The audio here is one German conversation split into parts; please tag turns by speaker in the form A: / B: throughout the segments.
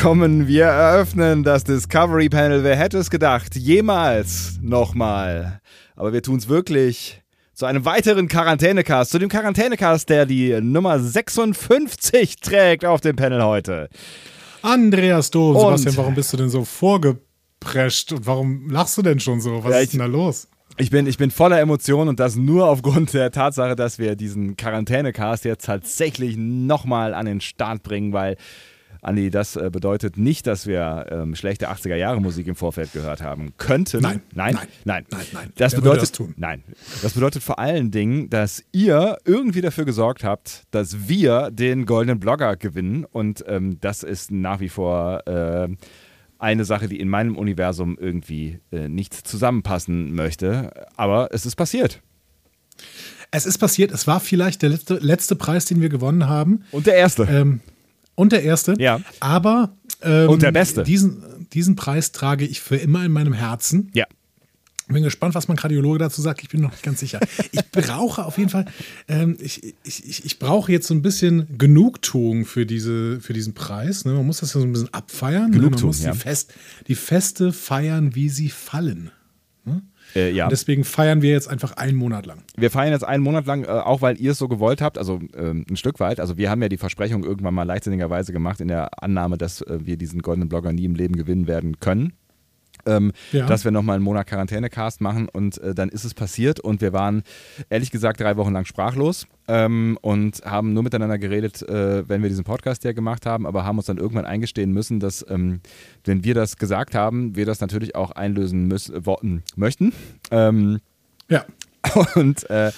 A: Willkommen. Wir eröffnen das Discovery Panel. Wer hätte es gedacht? Jemals nochmal. Aber wir tun es wirklich zu einem weiteren Quarantänecast. Zu dem Quarantänecast, der die Nummer 56 trägt auf dem Panel heute.
B: Andreas Dom,
A: Und-
B: Sebastian, warum bist du denn so vorgeprescht und warum lachst du denn schon so? Was
A: Ja,
B: ist denn da los?
A: Ich bin, ich bin voller Emotionen und das nur aufgrund der Tatsache, dass wir diesen Quarantänecast jetzt tatsächlich nochmal an den Start bringen, weil, Andi, das äh, bedeutet nicht, dass wir ähm, schlechte 80er-Jahre-Musik im Vorfeld gehört haben könnten.
B: Nein,
A: nein,
B: nein,
A: nein.
B: nein, nein.
A: Das
B: Wer
A: bedeutet,
B: das tun?
A: nein. Das bedeutet vor allen Dingen, dass ihr irgendwie dafür gesorgt habt, dass wir den goldenen Blogger gewinnen und ähm, das ist nach wie vor äh, eine Sache, die in meinem Universum irgendwie äh, nicht zusammenpassen möchte. Aber es ist passiert.
B: Es ist passiert, es war vielleicht der letzte, letzte Preis, den wir gewonnen haben.
A: Und der erste.
B: Ähm, und der erste.
A: Ja.
B: Aber ähm,
A: Und der beste.
B: Diesen, diesen Preis trage ich für immer in meinem Herzen.
A: ja.
B: Bin gespannt, was mein Kardiologe dazu sagt. Ich bin noch nicht ganz sicher. Ich brauche auf jeden Fall, ähm, ich, ich, ich, brauche jetzt so ein bisschen Genugtuung für, diese, für diesen Preis. Ne? Man muss das ja so ein bisschen abfeiern. ne? Man
A: Genugtuung,
B: muss
A: ja.
B: die, Fest, die Feste feiern, wie sie fallen.
A: Äh, ja.
B: Und deswegen feiern wir jetzt einfach einen Monat lang.
A: Wir feiern jetzt einen Monat lang, äh, auch weil ihr es so gewollt habt, also ähm, ein Stück weit. Also wir haben ja die Versprechung irgendwann mal leichtsinnigerweise gemacht in der Annahme, dass äh, wir diesen goldenen Blogger nie im Leben gewinnen werden können. Ähm,
B: Ja.
A: Dass wir nochmal einen Monat Quarantänecast machen und äh, dann ist es passiert und wir waren ehrlich gesagt drei Wochen lang sprachlos ähm, und haben nur miteinander geredet, äh, wenn wir diesen Podcast ja gemacht haben, aber haben uns dann irgendwann eingestehen müssen, dass ähm, wenn wir das gesagt haben, wir das natürlich auch einlösen müssen, äh, möchten. Ähm,
B: Ja.
A: und äh,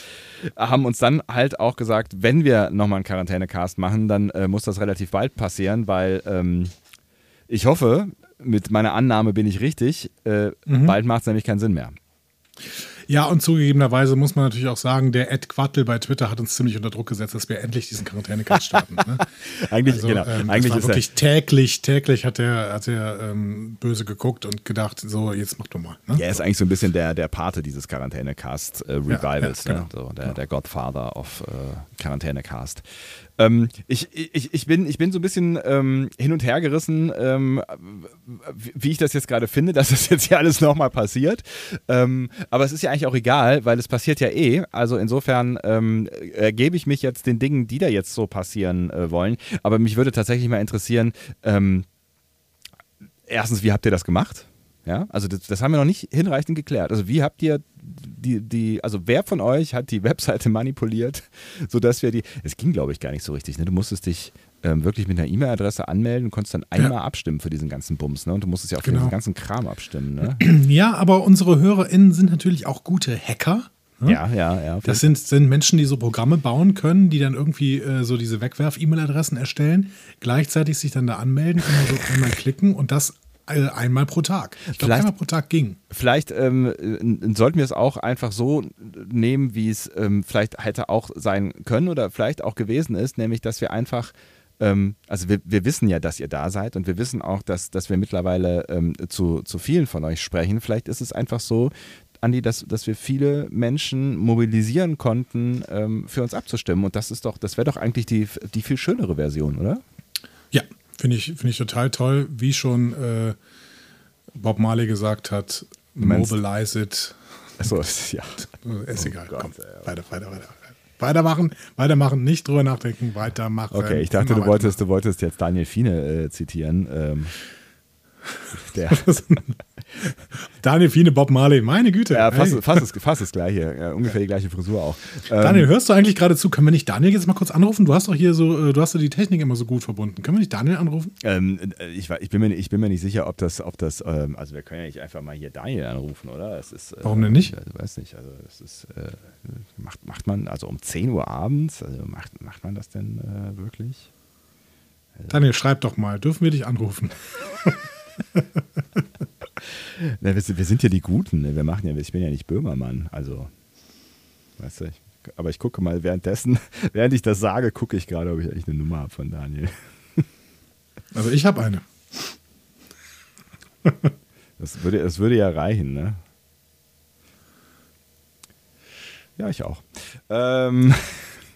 A: haben uns dann halt auch gesagt, wenn wir nochmal einen Quarantänecast machen, dann äh, muss das relativ bald passieren, weil ähm, ich hoffe, mit meiner Annahme bin ich richtig, äh, bald macht es nämlich keinen Sinn mehr.
B: Ja, und zugegebenerweise muss man natürlich auch sagen, der Ed Quattel bei Twitter hat uns ziemlich unter Druck gesetzt, dass wir endlich diesen Quarantänecast starten. Ne?
A: Eigentlich,
B: Also,
A: genau,
B: ähm,
A: eigentlich ist er,
B: wirklich täglich, täglich hat er, hat er ähm, böse geguckt und gedacht, so, jetzt mach doch mal. Ne?
A: er ist eigentlich so ein bisschen der, der Pate dieses Quarantänecast äh, Revivals,
B: ja,
A: ne?
B: genau.
A: so, der, der Godfather of äh, Quarantänecast. Ähm, ich, ich, ich, bin, ich bin so ein bisschen ähm, hin und her gerissen, ähm, wie ich das jetzt gerade finde, dass das jetzt hier alles nochmal passiert. Ähm, aber es ist ja eigentlich auch egal, weil es passiert ja eh. Also insofern ähm, ergebe ich mich jetzt den Dingen, die da jetzt so passieren äh, wollen. Aber mich würde tatsächlich mal interessieren, ähm, erstens, wie habt ihr das gemacht? Ja, also das, das haben wir noch nicht hinreichend geklärt. Also wie habt ihr die, die, also wer von euch hat die Webseite manipuliert, sodass wir die, es ging glaube ich gar nicht so richtig, ne? Du musstest dich ähm, wirklich mit einer E-Mail-Adresse anmelden und konntest dann einmal abstimmen für diesen ganzen Bums, ne? Und du musstest ja auch für
B: Genau.
A: diesen ganzen Kram abstimmen, ne?
B: Ja, aber unsere HörerInnen sind natürlich auch gute Hacker. Ne?
A: ja, ja, ja.
B: Das sind, sind Menschen, die so Programme bauen können, die dann irgendwie äh, so diese Wegwerf-E-Mail-Adressen erstellen, gleichzeitig sich dann da anmelden, immer so einmal klicken und das einmal pro Tag. Ich glaube, einmal pro Tag ging.
A: Vielleicht ähm, äh, sollten wir es auch einfach so nehmen, wie es ähm, vielleicht hätte auch sein können oder vielleicht auch gewesen ist, nämlich dass wir einfach, ähm, also wir, wir wissen ja, dass ihr da seid und wir wissen auch, dass, dass wir mittlerweile ähm, zu, zu vielen von euch sprechen. Vielleicht ist es einfach so, Andi, dass, dass wir viele Menschen mobilisieren konnten, ähm, für uns abzustimmen. Und das ist doch, das wäre doch eigentlich die, die viel schönere Version, oder?
B: Ja, finde ich, finde ich total toll, wie schon äh, Bob Marley gesagt hat, mobilize it.
A: Achso, ja.
B: Ist egal.
A: Oh Gott,
B: Komm,
A: ey.
B: weiter, weiter, weiter. Weitermachen, weitermachen, nicht drüber nachdenken, weitermachen.
A: Okay, ich dachte, du wolltest, du wolltest jetzt Daniel Fiene äh, zitieren. Ähm, der.
B: Daniel Fiene, Bob Marley, meine Güte.
A: Ja, fast,
B: Hey.
A: fast, das, fast das gleiche. Ja, ungefähr die gleiche Frisur auch. Ähm,
B: Daniel, hörst du eigentlich gerade zu? Können wir nicht Daniel jetzt mal kurz anrufen? Du hast doch hier so, äh, du hast doch die Technik immer so gut verbunden. Können wir nicht Daniel anrufen?
A: ähm, äh, ich, ich, bin mir, ich bin mir nicht sicher, ob das, ob das ähm, also wir können ja nicht einfach mal hier Daniel anrufen, oder? Ist, äh,
B: Warum denn nicht?
A: Ich weiß nicht, also das ist, äh, macht, macht man, also um 10 Uhr abends, also macht, macht man das denn äh, wirklich?
B: Daniel, schreib doch mal. Dürfen wir dich anrufen?
A: Na, wir, sind, wir sind ja die Guten. Ne? Wir machen ja, ich bin ja nicht Böhmermann. Also, weißt du, ich, aber ich gucke mal währenddessen, während ich das sage, gucke ich gerade, ob ich eigentlich eine Nummer habe von Daniel.
B: Also ich habe eine.
A: Das würde, das würde ja reichen, ne? Ja, ich auch. Ähm,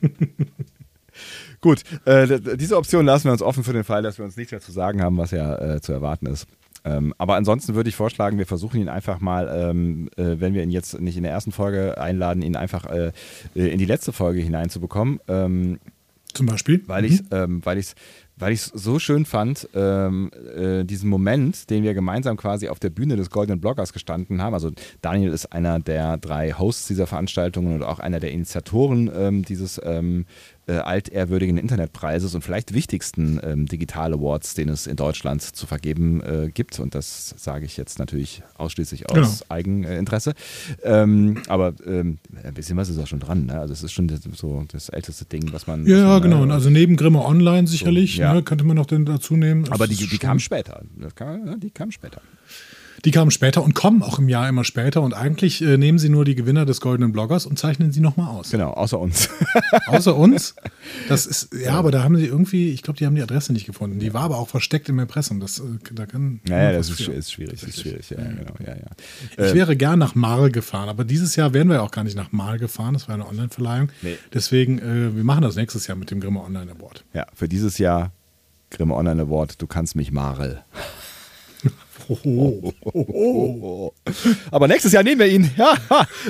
A: Gut, äh, diese Option lassen wir uns offen für den Fall, dass wir uns nichts mehr zu sagen haben, was ja äh, zu erwarten ist. Ähm, aber ansonsten würde ich vorschlagen, wir versuchen ihn einfach mal, ähm, äh, wenn wir ihn jetzt nicht in der ersten Folge einladen, ihn einfach äh, äh in die letzte Folge hineinzubekommen. Ähm,
B: Zum Beispiel?
A: Weil ich es ähm, weil weil ich es so schön fand, ähm, äh, diesen Moment, den wir gemeinsam quasi auf der Bühne des Goldenen Bloggers gestanden haben. Also Daniel ist einer der drei Hosts dieser Veranstaltungen und auch einer der Initiatoren ähm, dieses ähm, äh, altehrwürdigen Internetpreises und vielleicht wichtigsten ähm, Digital Awards, den es in Deutschland zu vergeben äh, gibt. Und das sage ich jetzt natürlich ausschließlich aus genau. Eigeninteresse. Ähm, aber ähm, ein bisschen was ist auch schon dran. Ne? Also es ist schon das, so das älteste Ding, was man.
B: Ja,
A: was
B: man, genau. Äh, also neben Grimme Online sicherlich, so, ja. ne, könnte man noch den dazu nehmen.
A: Aber die, die kam später. Kam, die kam später.
B: Die kamen später und kommen auch im Jahr immer später und eigentlich äh, nehmen sie nur die Gewinner des Goldenen Bloggers und zeichnen sie nochmal aus.
A: Genau, außer uns.
B: außer uns. Das ist, ja, aber da haben sie irgendwie, ich glaube, die haben die Adresse nicht gefunden. Die war aber auch versteckt im Impressum. Das, äh, da kann.
A: Naja, das ist, ist, schwierig. Das ist schwierig, ja, genau. Ja, ja.
B: Ich äh, wäre gern nach Marl gefahren, aber dieses Jahr wären wir ja auch gar nicht nach Marl gefahren. Das war eine Online-Verleihung. Nee. Deswegen, äh, wir machen das nächstes Jahr mit dem Grimme Online Award.
A: Ja, für dieses Jahr Grimme Online Award, du kannst mich Marl. Oh, oh, oh, Aber nächstes Jahr nehmen wir ihn. Ja,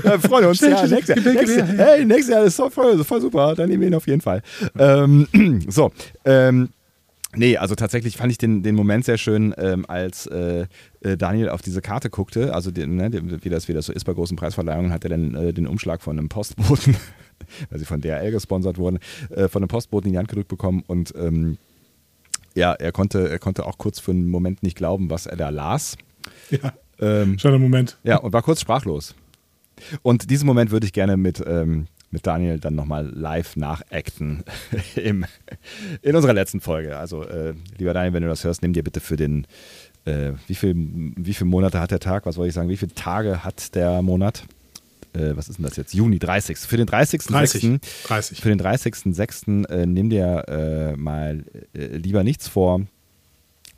A: äh, freuen uns. Ja, nächstes, Jahr, nächstes, hey, nächstes Jahr ist voll, voll super. Dann nehmen wir ihn auf jeden Fall. Ähm, so, ähm, Nee, also tatsächlich fand ich den, den Moment sehr schön, ähm, als äh, äh Daniel auf diese Karte guckte. Also, die, ne, wie, das, wie das so ist bei großen Preisverleihungen, hat er dann äh, den Umschlag von einem Postboten, weil sie von DRL gesponsert wurden, äh, von einem Postboten in die Hand gedrückt bekommen und ähm, ja, er konnte, er konnte auch kurz für einen Moment nicht glauben, was er da las.
B: Ja. Ähm, Schöner Moment.
A: Ja, und war kurz sprachlos. Und diesen Moment würde ich gerne mit, ähm, mit Daniel dann nochmal live nachacten im, in unserer letzten Folge. Also, äh, lieber Daniel, wenn du das hörst, nimm dir bitte für den, äh, wie, viel, wie viele Monate hat der Tag? Was wollte ich sagen? Wie viele Tage hat der Monat? Äh, was ist denn das jetzt? Juni 30. Für den 30.
B: 30. 30.
A: Für den 30.06. Äh, nimm dir äh, mal äh, lieber nichts vor,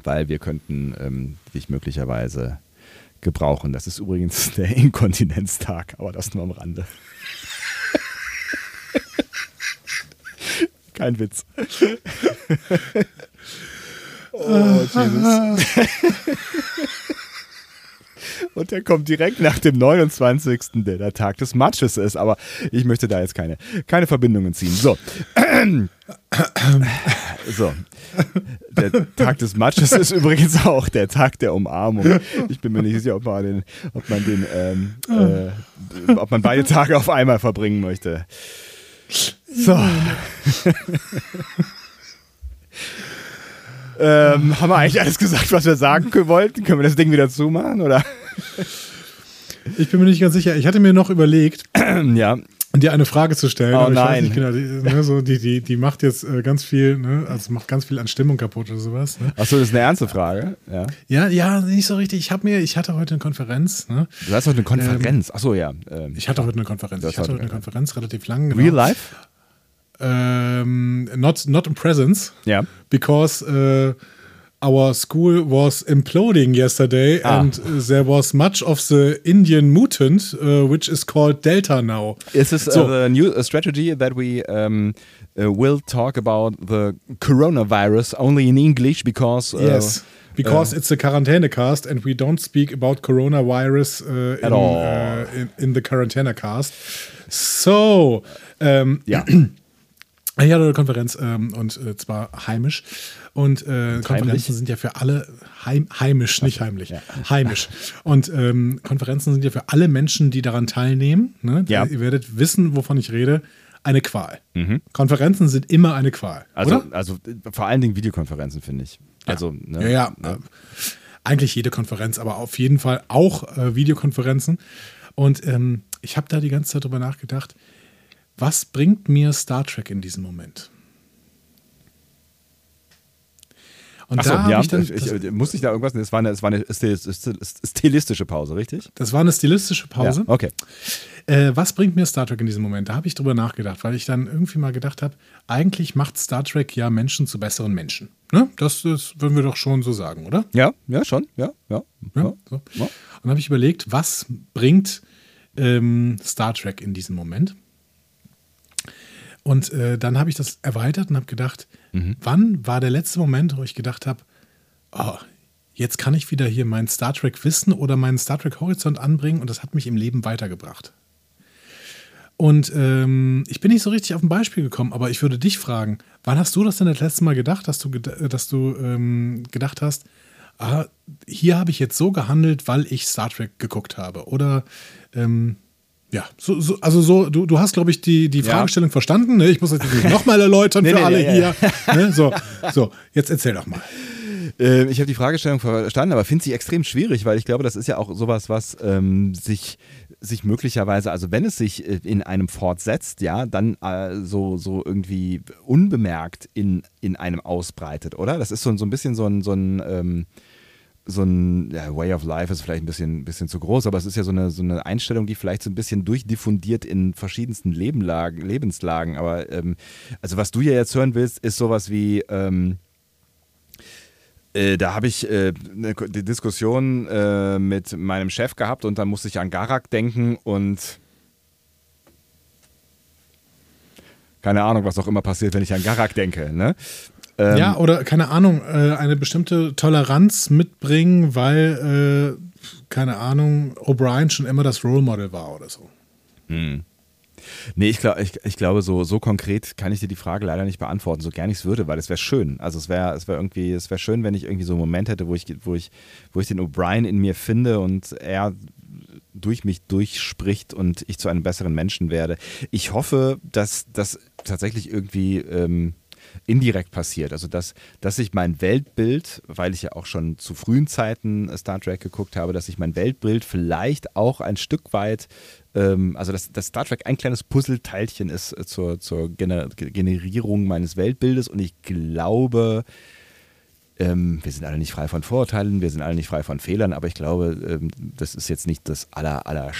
A: weil wir könnten ähm, dich möglicherweise gebrauchen. Das ist übrigens der Inkontinenztag, aber das nur am Rande. Kein Witz. oh, Jesus. Und der kommt direkt nach dem 29., der der Tag des Matches ist. Aber ich möchte da jetzt keine, keine Verbindungen ziehen. So. so. Der Tag des Matches ist übrigens auch der Tag der Umarmung. Ich bin mir nicht sicher, ob man den, ob man den, ähm, äh, ob man beide Tage auf einmal verbringen möchte. So. Ähm, haben wir eigentlich alles gesagt, was wir sagen wollten? Können wir das Ding wieder zumachen, oder?
B: Ich bin mir nicht ganz sicher. Ich hatte mir noch überlegt,
A: ja.
B: dir eine Frage zu stellen.
A: Oh nein.
B: Genau, die, ne, so, die, die, die macht jetzt äh, ganz viel, ne, also macht ganz viel an Stimmung kaputt oder sowas. Ne?
A: Achso, das ist eine ernste Frage. Ja,
B: ja, ja nicht so richtig. Ich habe mir, ich hatte heute eine Konferenz. Ne?
A: Du hast heute eine Konferenz. Ähm, Achso, ja.
B: Ähm, ich hatte heute eine Konferenz. Ich hatte heute eine Konferenz, relativ lang.
A: Genau. Real life?
B: Um, not not in presence.
A: Yeah.
B: Because uh, our school was imploding yesterday, ah. and there was much of the Indian mutant, uh, which is called Delta now.
A: Is this so, uh, the new strategy that we um, uh, will talk about the coronavirus only in English because?
B: Uh, yes. Because uh, it's a quarantine cast and we don't speak about coronavirus uh,
A: at in, all
B: in, in, the quarantine cast. So, um,
A: yeah.
B: Ich hatte eine Konferenz ähm, und äh, zwar heimisch. Und äh, Konferenzen sind ja für alle heim, heimisch, nicht heimlich, ja. heimisch. Und ähm, Konferenzen sind ja für alle Menschen, die daran teilnehmen. Ne?
A: Ja.
B: Ihr werdet wissen, wovon ich rede. Eine Qual. Mhm. Konferenzen sind immer eine Qual.
A: Also,
B: oder?
A: also vor allen Dingen Videokonferenzen, finde ich. Also,
B: ja, ne, ja. ja. Ne? Eigentlich jede Konferenz, aber auf jeden Fall auch äh, Videokonferenzen. Und ähm, ich habe da die ganze Zeit drüber nachgedacht was bringt mir Star Trek in diesem Moment? Und
A: so,
B: da
A: ja,
B: ich dann.
A: ich, ich, musste ich da irgendwas? Es war eine, es war eine stilistische Pause, richtig?
B: das war eine stilistische Pause.
A: Ja, okay.
B: Äh, was bringt mir Star Trek in diesem Moment? Da habe ich drüber nachgedacht, weil ich dann irgendwie mal gedacht habe, eigentlich macht Star Trek ja Menschen zu besseren Menschen. Ne? Das, das würden wir doch schon so sagen, oder?
A: Ja, ja, schon, ja, ja.
B: Ja,
A: ja.
B: so. Und habe ich überlegt, was bringt ähm, Star Trek in diesem Moment? Und äh, dann habe ich das erweitert und habe gedacht, wann war der letzte Moment, wo ich gedacht habe, oh, jetzt kann ich wieder hier mein Star Trek Wissen oder meinen Star Trek Horizont anbringen und das hat mich im Leben weitergebracht. Und ähm, ich bin nicht so richtig auf ein Beispiel gekommen, aber ich würde dich fragen, wann hast du das denn das letzte Mal gedacht, dass du, ged- dass du ähm, gedacht hast, ah, hier habe ich jetzt so gehandelt, weil ich Star Trek geguckt habe? Oder ähm, ja, so, so, also so, du, du hast, glaube ich, die, die
A: Ja.
B: Fragestellung verstanden. Ne? Ich muss das jetzt nicht nochmal erläutern
A: Nee,
B: für
A: nee,
B: alle
A: nee, ja,
B: hier. Ne? So, so, jetzt erzähl doch mal.
A: Äh, ich habe die Fragestellung verstanden, aber finde sie extrem schwierig, weil ich glaube, das ist ja auch sowas, was ähm, sich, sich möglicherweise, also wenn es sich äh, in einem fortsetzt, ja, dann äh, so, so irgendwie unbemerkt in, in einem ausbreitet, oder? Das ist so, so ein bisschen so ein, so ein ähm, so ein ja, Way of Life ist vielleicht ein bisschen, bisschen zu groß, aber es ist ja so eine, so eine Einstellung, die vielleicht so ein bisschen durchdiffundiert in verschiedensten Lebenlagen, Lebenslagen. Aber ähm, also was du ja jetzt hören willst, ist sowas wie, ähm, äh, da habe ich äh, eine Diskussion äh, mit meinem Chef gehabt und dann musste ich an Garak denken und keine Ahnung, was auch immer passiert, wenn ich an Garak denke. Ne? Ähm,
B: ja, oder keine Ahnung, äh, eine bestimmte Toleranz mitbringen, weil, äh, keine Ahnung, O'Brien schon immer das Role Model war oder so.
A: Nee, ich, glaub, ich, ich glaube, so, so konkret kann ich dir die Frage leider nicht beantworten, so gern ich es würde, weil es wäre schön. Also es wäre es wär irgendwie, es wäre schön, wenn ich irgendwie so einen Moment hätte, wo ich, wo ich, wo ich den O'Brien in mir finde und er durch mich durchspricht und ich zu einem besseren Menschen werde. Ich hoffe, dass das tatsächlich irgendwie ähm, indirekt passiert. Also dass, dass sich mein Weltbild, weil ich ja auch schon zu frühen Zeiten Star Trek geguckt habe, dass sich mein Weltbild vielleicht auch ein Stück weit, ähm, also dass, dass Star Trek ein kleines Puzzleteilchen ist äh, zur, zur Gener Generierung meines Weltbildes und ich glaube, ähm, wir sind alle nicht frei von Vorurteilen, wir sind alle nicht frei von Fehlern, aber ich glaube, ähm, das ist jetzt nicht das aller, aller.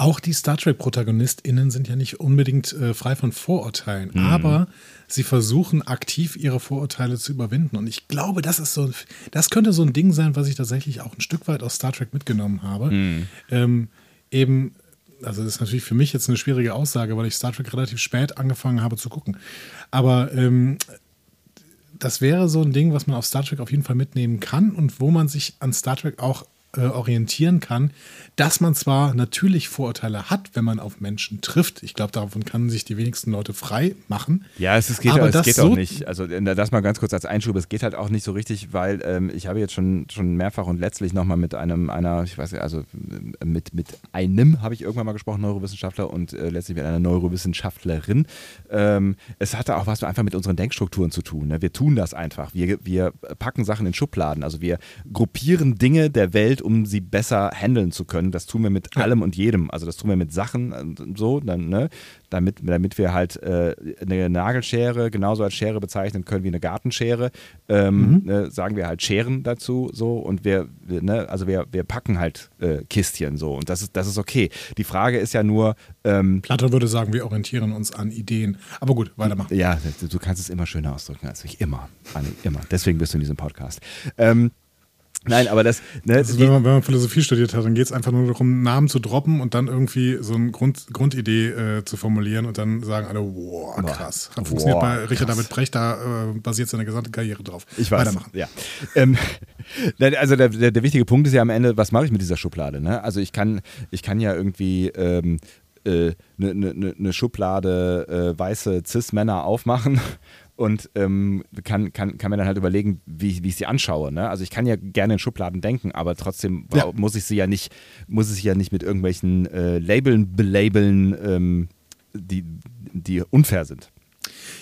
B: Auch die Star Trek-ProtagonistInnen sind ja nicht unbedingt äh, frei von Vorurteilen, aber sie versuchen aktiv ihre Vorurteile zu überwinden. Und ich glaube, das ist so, das könnte so ein Ding sein, was ich tatsächlich auch ein Stück weit aus Star Trek mitgenommen habe. Ähm, eben, also das ist natürlich für mich jetzt eine schwierige Aussage, weil ich Star Trek relativ spät angefangen habe zu gucken. Aber ähm, das wäre so ein Ding, was man auf Star Trek auf jeden Fall mitnehmen kann und wo man sich an Star Trek auch äh, orientieren kann, dass man zwar natürlich Vorurteile hat, wenn man auf Menschen trifft. Ich glaube, davon kann sich die wenigsten Leute frei machen.
A: Ja, es, es geht,
B: Aber
A: es
B: das
A: geht
B: so-
A: auch nicht. Also äh, das mal ganz kurz als Einschub, es geht halt auch nicht so richtig, weil ähm, ich habe jetzt schon, schon mehrfach und letztlich nochmal mit einem, einer, ich weiß nicht, also äh, mit, mit einem habe ich irgendwann mal gesprochen, Neurowissenschaftler und äh, letztlich mit einer Neurowissenschaftlerin. Ähm, es hatte auch was einfach mit unseren Denkstrukturen zu tun. Ne? Wir tun das einfach. Wir, wir packen Sachen in Schubladen. Also wir gruppieren Dinge der Welt, um sie besser handeln zu können. Das tun wir mit allem und jedem. Also das tun wir mit Sachen und so, dann, ne? damit, damit wir halt äh, eine Nagelschere genauso als Schere bezeichnen können wie eine Gartenschere. Ähm, ne, sagen wir halt Scheren dazu so und wir, wir ne, also wir, wir packen halt äh, Kistchen so und das ist, das ist okay. Die Frage ist ja nur, ähm,
B: Platon würde sagen, wir orientieren uns an Ideen. Aber gut, weitermachen.
A: ja, du, du kannst es immer schöner ausdrücken als ich. Immer. Anni, immer. Deswegen bist du in diesem Podcast. Ähm, nein, aber das. Ne,
B: Also wenn, man, wenn man Philosophie studiert hat, dann geht es einfach nur darum, Namen zu droppen und dann irgendwie so eine Grund, Grundidee äh, zu formulieren und dann sagen alle, wow, krass. Hat funktioniert
A: Boah,
B: bei Richard
A: krass.
B: David Brecht, da äh, basiert seine gesamte Karriere drauf.
A: Ich weiß.
B: Weitermachen.
A: Ja. Ähm, also der, der, der wichtige Punkt ist ja am Ende, was mache ich mit dieser Schublade? Ne? Also ich kann, ich kann ja irgendwie ähm, eine äh, ne, ne, ne Schublade äh, weiße Cis-Männer aufmachen und ähm, kann, kann, kann mir dann halt überlegen, wie, wie ich sie anschaue. Ne? Also ich kann ja gerne in Schubladen denken, aber trotzdem
B: Ja.
A: muss ich sie ja nicht, muss ich sie ja nicht mit irgendwelchen äh, Labeln belabeln, ähm, die, die unfair sind.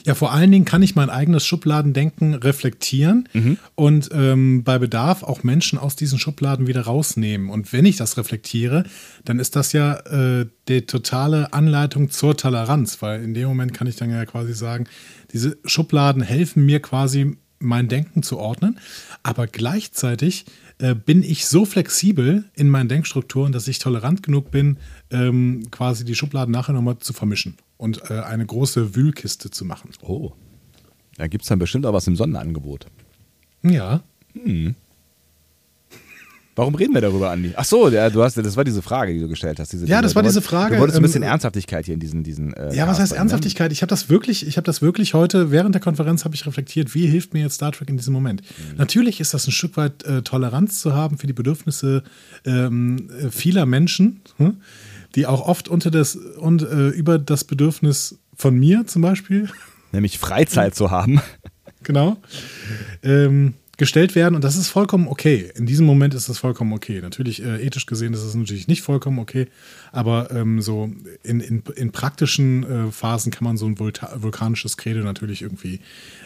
B: Ja, vor allen Dingen kann ich mein eigenes Schubladendenken reflektieren und ähm, bei Bedarf auch Menschen aus diesen Schubladen wieder rausnehmen. Und wenn ich das reflektiere, dann ist das ja äh, die totale Anleitung zur Toleranz, weil in dem Moment kann ich dann ja quasi sagen, diese Schubladen helfen mir quasi mein Denken zu ordnen, aber gleichzeitig äh, bin ich so flexibel in meinen Denkstrukturen, dass ich tolerant genug bin, ähm, quasi die Schubladen nachher nochmal zu vermischen und äh, eine große Wühlkiste zu machen.
A: Oh. Da gibt es dann bestimmt auch was im Sonderangebot.
B: Ja.
A: Warum reden wir darüber, Andi? Ach so, ja, du hast, das war diese Frage, die du gestellt hast. Diese,
B: Ja, das war
A: du
B: diese
A: wolltest-
B: Frage,
A: Du wolltest ein bisschen
B: ähm,
A: Ernsthaftigkeit hier in diesen. diesen äh,
B: Ja, was heißt
A: ne?
B: Ernsthaftigkeit? Ich habe das wirklich, ich habe das wirklich heute während der Konferenz habe ich reflektiert, wie hilft mir jetzt Star Trek in diesem Moment?
A: Mhm.
B: Natürlich ist das ein Stück weit äh, Toleranz zu haben für die Bedürfnisse ähm, äh, vieler Menschen, hm? Die auch oft unter das und äh, über das Bedürfnis von mir zum Beispiel
A: Nämlich Freizeit zu haben.
B: genau, ähm, gestellt werden. Und das ist vollkommen okay. In diesem Moment ist das vollkommen okay. Natürlich, äh, ethisch gesehen ist es natürlich nicht vollkommen okay. Aber ähm, so in, in, in praktischen äh, Phasen kann man so ein Vulta vulkanisches Credo natürlich irgendwie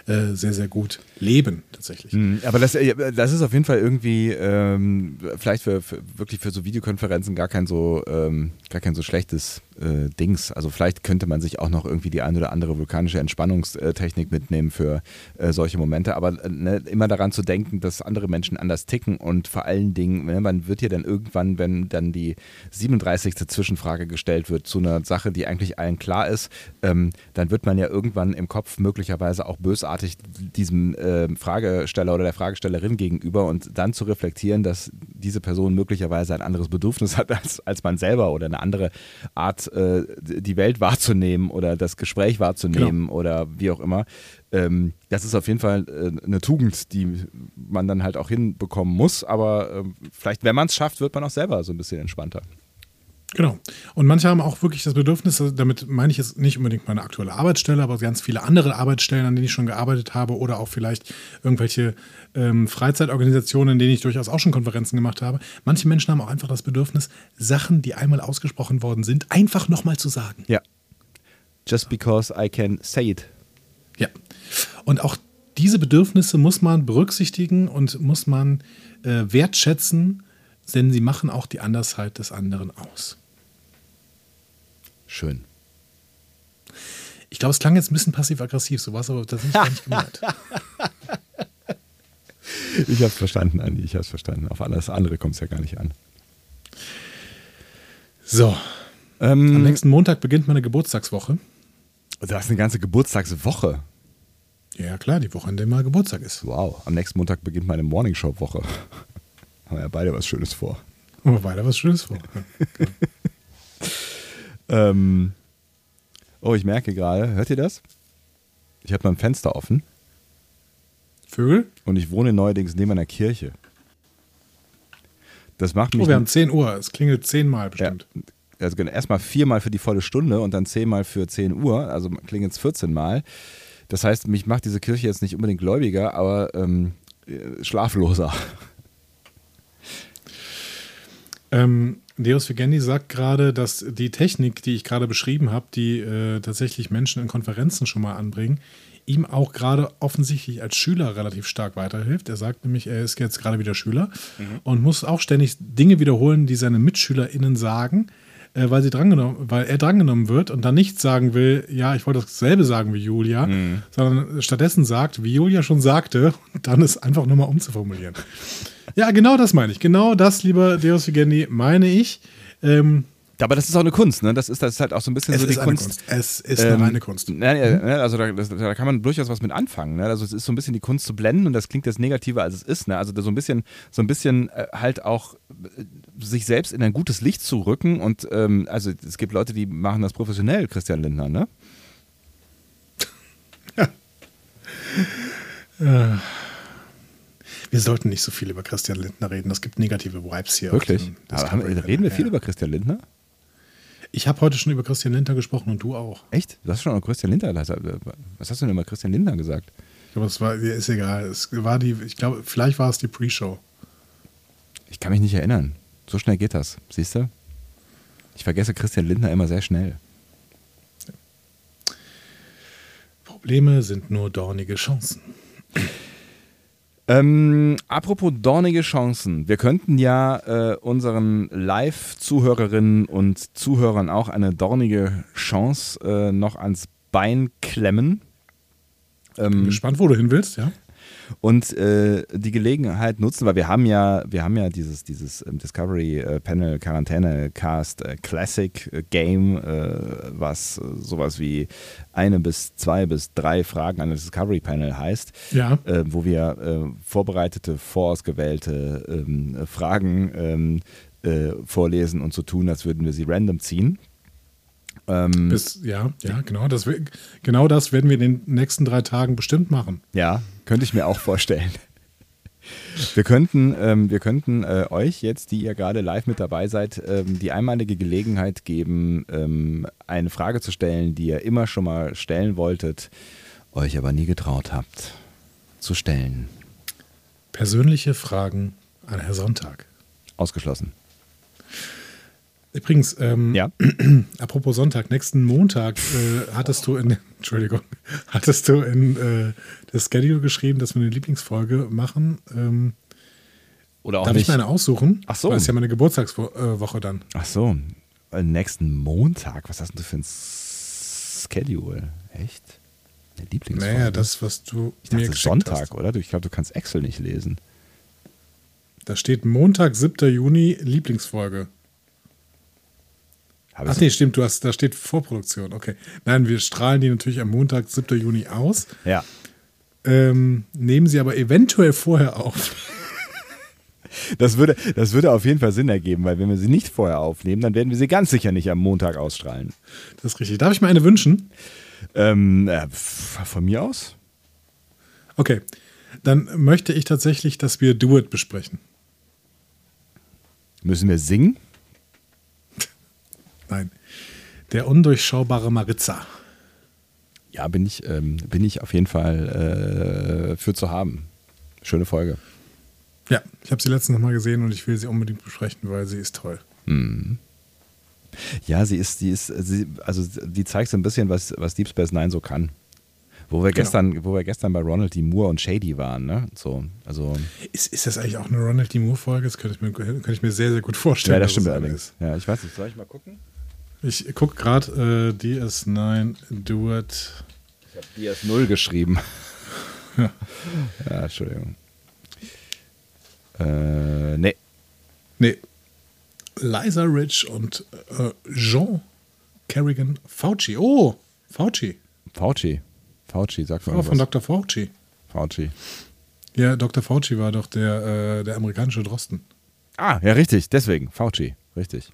B: äh, sehr, sehr gut leben, tatsächlich.
A: Mhm, Aber das, äh, das ist auf jeden Fall irgendwie ähm, vielleicht für, für wirklich für so Videokonferenzen gar kein so ähm, gar kein so schlechtes äh, Dings. Also vielleicht könnte man sich auch noch irgendwie die ein oder andere vulkanische Entspannungstechnik mitnehmen für äh, solche Momente. Aber äh, ne, immer daran zu denken, dass andere Menschen anders ticken und vor allen Dingen, ne, man wird ja dann irgendwann, wenn dann die 37. Zwischenfrage gestellt wird zu einer Sache, die eigentlich allen klar ist, ähm, dann wird man ja irgendwann im Kopf möglicherweise auch bösartig diesem äh, Fragesteller oder der Fragestellerin gegenüber und dann zu reflektieren, dass diese Person möglicherweise ein anderes Bedürfnis hat als, als man selber oder eine andere Art, äh, die Welt wahrzunehmen oder das Gespräch wahrzunehmen oder wie auch immer. Ähm, das ist auf jeden Fall äh, eine Tugend, die man dann halt auch hinbekommen muss, aber äh, vielleicht, wenn man es schafft, wird man auch selber so ein bisschen entspannter.
B: Genau. Und manche haben auch wirklich das Bedürfnis, damit meine ich jetzt nicht unbedingt meine aktuelle Arbeitsstelle, aber ganz viele andere Arbeitsstellen, an denen ich schon gearbeitet habe oder auch vielleicht irgendwelche ähm, Freizeitorganisationen, in denen ich durchaus auch schon Konferenzen gemacht habe. Manche Menschen haben auch einfach das Bedürfnis, Sachen, die einmal ausgesprochen worden sind, einfach nochmal zu sagen.
A: Ja. Just because I can say it.
B: Ja. Und auch diese Bedürfnisse muss man berücksichtigen und muss man äh, wertschätzen, denn sie machen auch die Andersheit des anderen aus.
A: Schön.
B: Ich glaube, es klang jetzt ein bisschen passiv-aggressiv, so war es aber tatsächlich gar nicht gemeint.
A: Ich hab's verstanden, Andi, ich hab's verstanden. Auf alles andere kommt es ja gar nicht an.
B: So,
A: Ähm,
B: am nächsten Montag beginnt meine Geburtstagswoche.
A: du hast eine ganze Geburtstagswoche.
B: Ja, klar, die Woche, in der mal Geburtstag ist.
A: Wow, am nächsten Montag beginnt meine Morningshow-Woche. Haben wir ja beide was Schönes vor.
B: Aber weiter was Schönes vor.
A: Ähm, oh, ich merke gerade, hört ihr das? Ich habe mein Fenster offen
B: Vögel?
A: und ich wohne neuerdings neben einer Kirche. Das macht mich.
B: Oh, wir haben 10 Uhr. Es klingelt zehnmal
A: ja,
B: bestimmt.
A: also genau, erstmal viermal für die volle Stunde und dann zehnmal für 10 Uhr, also klingelt es 14 Mal. Das heißt, mich macht diese Kirche jetzt nicht unbedingt gläubiger, aber ähm, äh, schlafloser.
B: Ähm, Deus Vigendi sagt gerade, dass die Technik, die ich gerade beschrieben habe, die äh, tatsächlich Menschen in Konferenzen schon mal anbringen, ihm auch gerade offensichtlich als Schüler relativ stark weiterhilft. Er sagt nämlich, er ist jetzt gerade wieder Schüler und muss auch ständig Dinge wiederholen, die seine MitschülerInnen sagen, äh, weil, sie drangenommen, weil er drangenommen wird und dann nicht sagen will, ja, ich wollte dasselbe sagen wie Julia, sondern stattdessen sagt, wie Julia schon sagte, und dann es einfach nochmal umzuformulieren. Ja, genau das meine ich. Genau das, lieber Deus Vigendi, meine ich. Ähm,
A: Aber das ist auch eine Kunst, ne? Das ist, das ist halt auch so ein bisschen
B: es
A: so die
B: ist eine
A: Kunst.
B: Kunst. Es ist
A: Ähm,
B: eine reine Kunst.
A: Na, ja, ne, also da, das, da kann man durchaus was mit anfangen. Ne? Also es ist so ein bisschen die Kunst zu blenden und das klingt jetzt negativer als es ist. Ne? Also so ein bisschen, so ein bisschen äh, halt auch äh, sich selbst in ein gutes Licht zu rücken und ähm, also es gibt Leute, die machen das professionell, Christian Lindner, ne?
B: Wir sollten nicht so viel über Christian Lindner reden. Das gibt negative Vibes hier.
A: Wirklich? haben, reden wir viel
B: ja.
A: über Christian Lindner?
B: Ich habe heute schon über Christian Lindner gesprochen und du auch.
A: Echt? Du hast schon über Christian Lindner. Was hast du denn über Christian Lindner gesagt?
B: Ich glaube, es war, ist egal. Es war die, ich glaube, vielleicht war es die Pre-Show.
A: Ich kann mich nicht erinnern. So schnell geht das, siehst du? Ich vergesse Christian Lindner immer sehr schnell.
B: Probleme sind nur dornige Chancen.
A: Ähm, apropos dornige Chancen. Wir könnten ja äh, unseren Live-Zuhörerinnen und Zuhörern auch eine dornige Chance äh, noch ans Bein klemmen.
B: Bin
A: Ähm,
B: gespannt, wo du hin willst, ja?
A: Und äh, die Gelegenheit nutzen, weil wir haben ja, wir haben ja dieses, dieses ähm, Discovery äh, Panel Quarantäne Cast äh, Classic äh, Game, was sowas wie eine bis zwei bis drei Fragen an das Discovery Panel heißt,
B: Ja.
A: wo wir vorbereitete, vorausgewählte ähm, Fragen ähm, äh, vorlesen und so tun, als würden wir sie random ziehen. Ähm,
B: Bis, ja, ja, genau das, genau das werden wir in den nächsten drei Tagen bestimmt machen.
A: Ja, könnte ich mir auch vorstellen. Wir könnten, ähm, wir könnten äh, euch jetzt, die ihr gerade live mit dabei seid, ähm, die einmalige Gelegenheit geben, ähm, eine Frage zu stellen, die ihr immer schon mal stellen wolltet, euch aber nie getraut habt zu stellen.
B: Persönliche Fragen an Herr Sonntag.
A: Ausgeschlossen.
B: Übrigens, ähm,
A: Ja.
B: apropos Sonntag, nächsten Montag äh, hattest du in, Entschuldigung, hattest du in äh, das Schedule geschrieben, dass wir eine Lieblingsfolge machen. Ähm,
A: Oder auch
B: darf
A: nicht.
B: ich meine aussuchen?
A: Ach so.
B: Weil es ist ja meine Geburtstagswoche dann.
A: Ach so, äh, nächsten Montag. Was hast denn du für ein Schedule? Echt? Eine Lieblingsfolge?
B: Naja, das, was du
A: ich dachte,
B: mir geschickt
A: Sonntag,
B: hast.
A: oder? Ich glaube, du kannst Excel nicht lesen.
B: Da steht Montag, 7. Juni, Lieblingsfolge.
A: Habe
B: Ach nee, stimmt, du hast, da steht Vorproduktion. Okay. Nein, wir strahlen die natürlich am Montag, 7. Juni aus.
A: Ja.
B: Ähm, nehmen sie aber eventuell vorher auf.
A: Das würde, das würde auf jeden Fall Sinn ergeben, weil wenn wir sie nicht vorher aufnehmen, dann werden wir sie ganz sicher nicht am Montag ausstrahlen.
B: Das ist richtig. Darf ich mir eine wünschen?
A: Ähm, äh, von mir aus?
B: Okay. Dann möchte ich tatsächlich, dass wir Do It besprechen.
A: Müssen wir singen?
B: Nein. Der undurchschaubare Maritza.
A: Ja, bin ich, ähm, bin ich auf jeden Fall äh, für zu haben. Schöne Folge.
B: Ja, ich habe sie letztens noch mal gesehen und ich will sie unbedingt besprechen, weil sie ist toll.
A: Ja, sie ist, sie ist, sie, also die zeigt so ein bisschen, was, was Deep Space Nine so kann. Wo wir
B: Genau.
A: gestern, wo wir gestern bei Ronald D. Moore und Shady waren, ne? So, also.
B: Ist, ist das eigentlich auch eine Ronald D. Moore-Folge? Das könnte ich, mir, könnte ich mir sehr, sehr gut vorstellen.
A: Ja, das stimmt allerdings. Ja, ich weiß nicht, soll ich mal gucken?
B: Ich gucke gerade äh, DS9 Do It.
A: Ich habe DS0 geschrieben.
B: Ja.
A: ja, Entschuldigung. Äh, nee.
B: Nee. Liza Rich und äh, Jean Kerrigan Fauci. Oh, Fauci.
A: Fauci. Fauci, sag mal
B: Frau von. Dr. Fauci.
A: Fauci.
B: Ja, Dr. Fauci war doch der, äh, der amerikanische Drosten.
A: Ah, ja, richtig, deswegen. Fauci, richtig.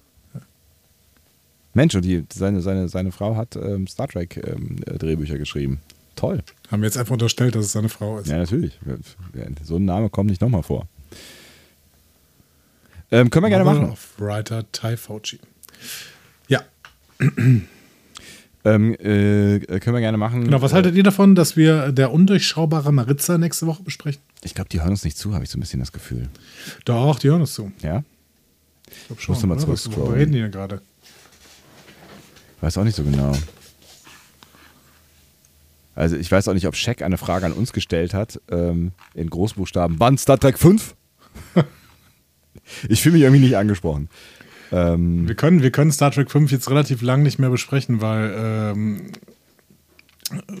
A: Mensch, und die, seine, seine, seine Frau hat ähm, Star Trek ähm, äh, Drehbücher geschrieben. Toll.
B: Haben wir jetzt einfach unterstellt, dass es seine Frau ist.
A: Ja, natürlich. So ein Name kommt nicht nochmal vor. Ähm, können wir gerne
B: Novel
A: machen.
B: Of Writer Ty Fauci. Ja,
A: Ähm, äh, können wir gerne machen.
B: genau. Was haltet ihr davon, dass wir der undurchschaubare Maritza nächste Woche besprechen?
A: Ich glaube, die hören uns nicht zu, habe ich so ein bisschen das Gefühl.
B: Doch, die hören uns zu.
A: Ja?
B: Ich glaub
A: musste mal
B: oder? Was-
A: zurückscrollen.
B: Worüber reden die denn gerade?
A: Weiß auch nicht so genau. Also ich weiß auch nicht, ob Shaq eine Frage an uns gestellt hat, ähm, in Großbuchstaben. Wann Star Trek 5? ich fühle mich irgendwie nicht angesprochen. Ähm,
B: Wir können, wir können Star Trek 5 jetzt relativ lang nicht mehr besprechen, weil ähm,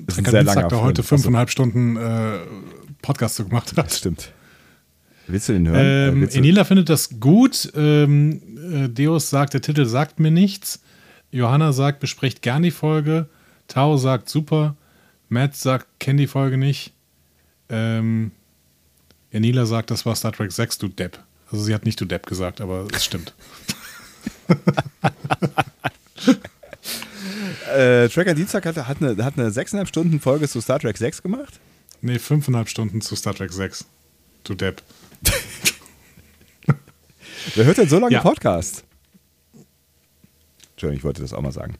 B: Dienstag
A: langer
B: da heute fünfeinhalb Stunden äh, Podcast so gemacht hat.
A: Das stimmt. Willst du den hören?
B: Ähm,
A: Äh,
B: Enila findet das gut. Ähm, äh, Deus sagt, der Titel sagt mir nichts. Johanna sagt, besprecht gern die Folge. Tao sagt, super. Matt sagt, kenn die Folge nicht. Ähm, Enila sagt, das war Star Trek 6, du Depp. Also sie hat nicht du Depp gesagt, aber es stimmt.
A: äh, Tracker Dienstag hat, hat, eine, hat eine 6,5 Stunden Folge zu Star Trek 6 gemacht.
B: Nee, fünfeinhalb Stunden zu Star Trek 6. Du Depp.
A: Wer hört denn so lange
B: Ja.
A: Podcast? Entschuldigung, ich wollte das auch mal sagen.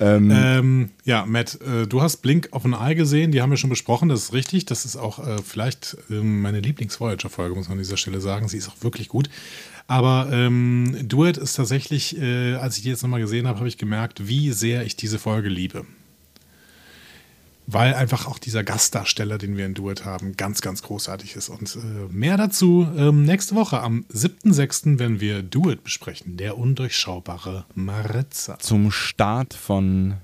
A: Ähm,
B: Ähm, ja, Matt, äh, du hast Blink of an Eye gesehen, die haben wir schon besprochen, das ist richtig. Das ist auch äh, vielleicht ähm, meine Lieblings-Voyager-Folge, muss man an dieser Stelle sagen. Sie ist auch wirklich gut. Aber ähm, Duet ist tatsächlich, äh, als ich die jetzt nochmal gesehen habe, habe ich gemerkt, wie sehr ich diese Folge liebe. Weil einfach auch dieser Gastdarsteller, den wir in Duet haben, ganz, ganz großartig ist. Und äh, mehr dazu ähm, nächste Woche am 7.6., wenn wir Duet besprechen. Der undurchschaubare Maritza.
A: zum Start von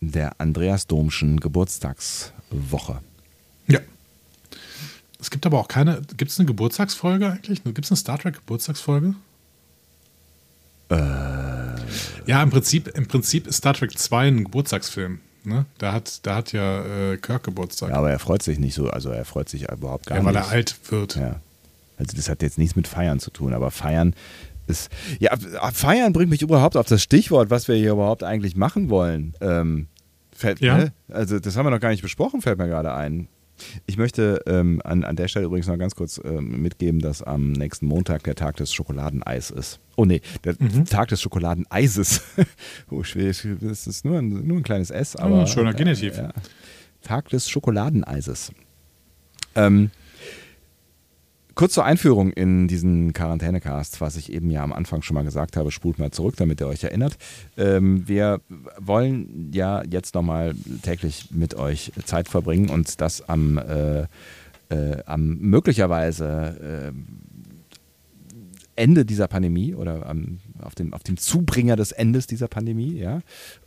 A: der Andreas Domschen Geburtstagswoche.
B: Ja. Es gibt aber auch keine. Gibt es eine Geburtstagsfolge eigentlich? Gibt es eine Star Trek Geburtstagsfolge? Äh. Ja, im Prinzip, im Prinzip ist Star Trek 2 ein Geburtstagsfilm. Ne? Da, hat, da hat ja äh, Kirk Geburtstag.
A: Ja, aber er freut sich nicht so. Also er freut sich überhaupt gar
B: ja,
A: nicht.
B: weil er alt wird.
A: Ja. Also das hat jetzt nichts mit Feiern zu tun, aber Feiern ist. Ja, Feiern bringt mich überhaupt auf das Stichwort, was wir hier überhaupt eigentlich machen wollen. Ähm, fällt,
B: Ja.
A: ne? Also das haben wir noch gar nicht besprochen, fällt mir gerade ein. Ich möchte ähm, an, an der Stelle übrigens noch ganz kurz ähm, mitgeben, dass am nächsten Montag der Tag des Schokoladeneis ist. Oh nee, der
B: Mhm.
A: Tag des Schokoladeneises. oh, schwer, das ist nur ein, nur ein kleines S, aber.
B: Oh, schöner Genitiv.
A: Ja. Tag des Schokoladeneises. Ähm, kurz zur Einführung in diesen Quarantänecast, was ich eben ja am Anfang schon mal gesagt habe, spult mal zurück, damit ihr euch erinnert. Ähm, wir wollen ja jetzt nochmal täglich mit euch Zeit verbringen und das am, äh, äh, am möglicherweise äh, Ende dieser Pandemie oder am, auf, dem, auf dem Zubringer des Endes dieser Pandemie, ja.